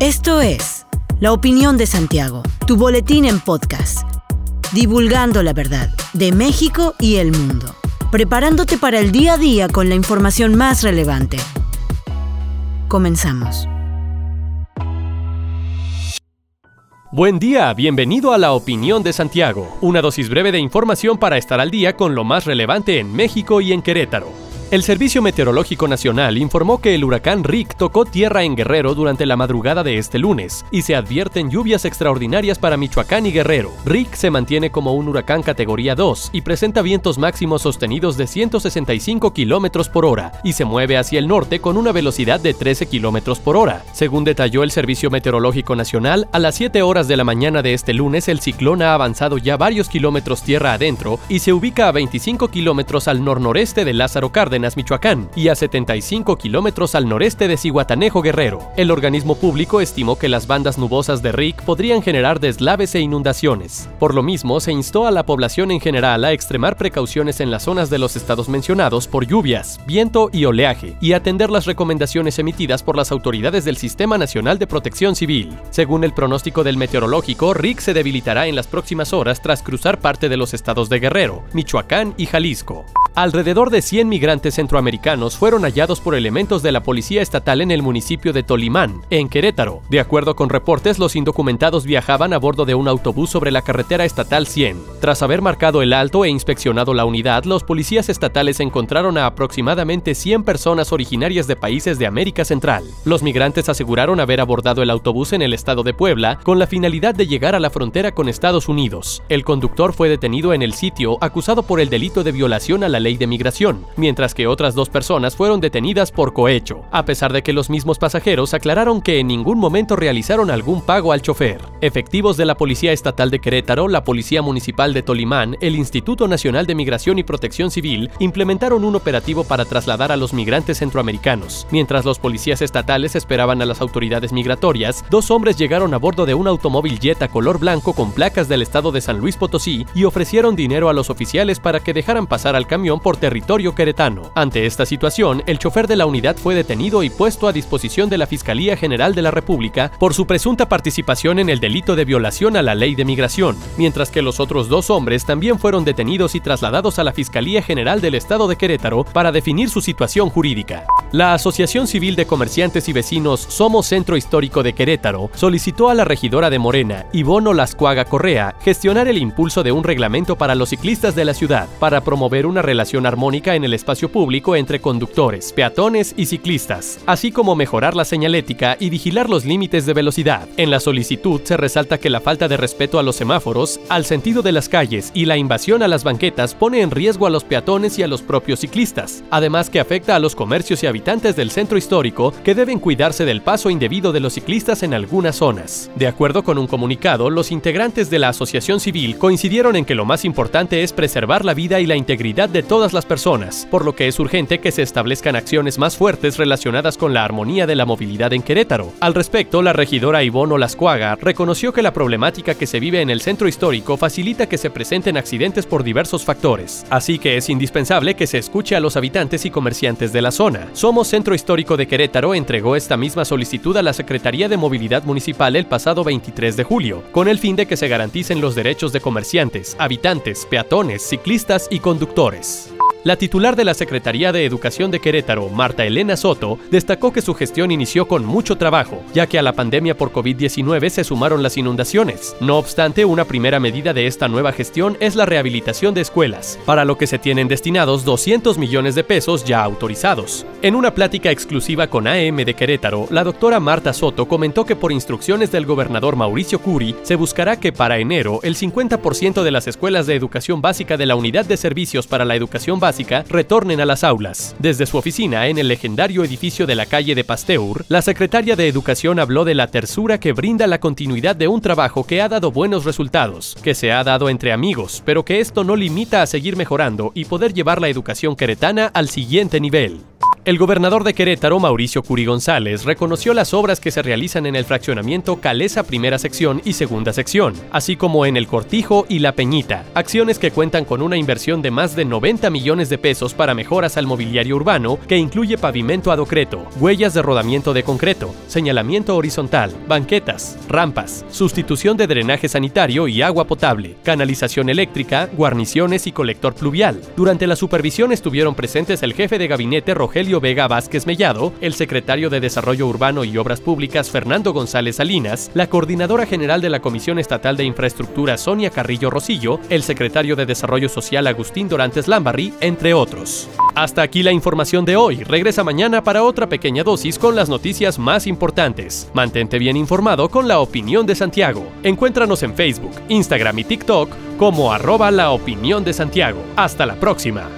Esto es La Opinión de Santiago, tu boletín en podcast, divulgando la verdad de México y el mundo, preparándote para el día a día con la información más relevante. Comenzamos. Buen día, bienvenido a La Opinión de Santiago, una dosis breve de información para estar al día con lo más relevante en México y en Querétaro. El Servicio Meteorológico Nacional informó que el huracán Rick tocó tierra en Guerrero durante la madrugada de este lunes y se advierten lluvias extraordinarias para Michoacán y Guerrero. Rick se mantiene como un huracán categoría 2 y presenta vientos máximos sostenidos de 165 km por hora y se mueve hacia el norte con una velocidad de 13 km por hora. Según detalló el Servicio Meteorológico Nacional, a las 7 horas de la mañana de este lunes el ciclón ha avanzado ya varios kilómetros tierra adentro y se ubica a 25 kilómetros al nor-noreste de Lázaro Cárdenas Michoacán, y a 75 kilómetros al noreste de Cihuatanejo, Guerrero. El organismo público estimó que las bandas nubosas de Rick podrían generar deslaves e inundaciones. Por lo mismo, se instó a la población en general a extremar precauciones en las zonas de los estados mencionados por lluvias, viento y oleaje, y atender las recomendaciones emitidas por las autoridades del Sistema Nacional de Protección Civil. Según el pronóstico del meteorológico, Rick se debilitará en las próximas horas tras cruzar parte de los estados de Guerrero, Michoacán y Jalisco. Alrededor de 100 migrantes centroamericanos fueron hallados por elementos de la Policía Estatal en el municipio de Tolimán, en Querétaro. De acuerdo con reportes, los indocumentados viajaban a bordo de un autobús sobre la carretera estatal 100. Tras haber marcado el alto e inspeccionado la unidad, los policías estatales encontraron a aproximadamente 100 personas originarias de países de América Central. Los migrantes aseguraron haber abordado el autobús en el estado de Puebla con la finalidad de llegar a la frontera con Estados Unidos. El conductor fue detenido en el sitio acusado por el delito de violación a la ley de migración, mientras que otras dos personas fueron detenidas por cohecho, a pesar de que los mismos pasajeros aclararon que en ningún momento realizaron algún pago al chofer. Efectivos de la Policía Estatal de Querétaro, la Policía Municipal de Tolimán, el Instituto Nacional de Migración y Protección Civil implementaron un operativo para trasladar a los migrantes centroamericanos. Mientras los policías estatales esperaban a las autoridades migratorias, dos hombres llegaron a bordo de un automóvil Jetta color blanco con placas del estado de San Luis Potosí y ofrecieron dinero a los oficiales para que dejaran pasar al camión por territorio queretano. Ante esta situación, el chofer de la unidad fue detenido y puesto a disposición de la Fiscalía General de la República por su presunta participación en el delito de violación a la ley de migración, mientras que los otros dos hombres también fueron detenidos y trasladados a la Fiscalía General del Estado de Querétaro para definir su situación jurídica. La Asociación Civil de Comerciantes y Vecinos Somos Centro Histórico de Querétaro solicitó a la regidora de Morena, Ivono Lascuaga Correa, gestionar el impulso de un reglamento para los ciclistas de la ciudad para promover una relación armónica en el espacio público entre conductores, peatones y ciclistas, así como mejorar la señalética y vigilar los límites de velocidad. En la solicitud se resalta que la falta de respeto a los semáforos, al sentido de las calles y la invasión a las banquetas pone en riesgo a los peatones y a los propios ciclistas, además que afecta a los comercios y habitantes del centro histórico que deben cuidarse del paso indebido de los ciclistas en algunas zonas. De acuerdo con un comunicado, los integrantes de la asociación civil coincidieron en que lo más importante es preservar la vida y la integridad de todas las personas, por lo que es urgente que se establezcan acciones más fuertes relacionadas con la armonía de la movilidad en Querétaro. Al respecto, la regidora Ivonne Olascuaga reconoció que la problemática que se vive en el centro histórico facilita que se presenten accidentes por diversos factores, así que es indispensable que se escuche a los habitantes y comerciantes de la zona. Somos Centro Histórico de Querétaro entregó esta misma solicitud a la Secretaría de Movilidad Municipal el pasado 23 de julio, con el fin de que se garanticen los derechos de comerciantes, habitantes, peatones, ciclistas y conductores. La titular de la Secretaría de Educación de Querétaro, Marta Elena Soto, destacó que su gestión inició con mucho trabajo, ya que a la pandemia por COVID-19 se sumaron las inundaciones. No obstante, una primera medida de esta nueva gestión es la rehabilitación de escuelas, para lo que se tienen destinados 200 millones de pesos ya autorizados. En una plática exclusiva con AM de Querétaro, la doctora Marta Soto comentó que por instrucciones del gobernador Mauricio Curi, se buscará que para enero el 50% de las escuelas de educación básica de la Unidad de Servicios para la Educación Básica básica retornen a las aulas. Desde su oficina en el legendario edificio de la calle de Pasteur, la secretaria de Educación habló de la tersura que brinda la continuidad de un trabajo que ha dado buenos resultados, que se ha dado entre amigos, pero que esto no limita a seguir mejorando y poder llevar la educación queretana al siguiente nivel. El gobernador de Querétaro, Mauricio Curi González, reconoció las obras que se realizan en el fraccionamiento Calesa Primera Sección y Segunda Sección, así como en el Cortijo y La Peñita, acciones que cuentan con una inversión de más de 90 millones de pesos para mejoras al mobiliario urbano que incluye pavimento adocreto, huellas de rodamiento de concreto, señalamiento horizontal, banquetas, rampas, sustitución de drenaje sanitario y agua potable, canalización eléctrica, guarniciones y colector pluvial. Durante la supervisión estuvieron presentes el jefe de gabinete Vega Vázquez Mellado, el secretario de Desarrollo Urbano y Obras Públicas Fernando González Salinas, la coordinadora general de la Comisión Estatal de Infraestructura Sonia Carrillo Rosillo, el secretario de Desarrollo Social Agustín Dorantes Lambarri, entre otros. Hasta aquí la información de hoy. Regresa mañana para otra pequeña dosis con las noticias más importantes. Mantente bien informado con la opinión de Santiago. Encuéntranos en Facebook, Instagram y TikTok como arroba la opinión de Santiago. Hasta la próxima.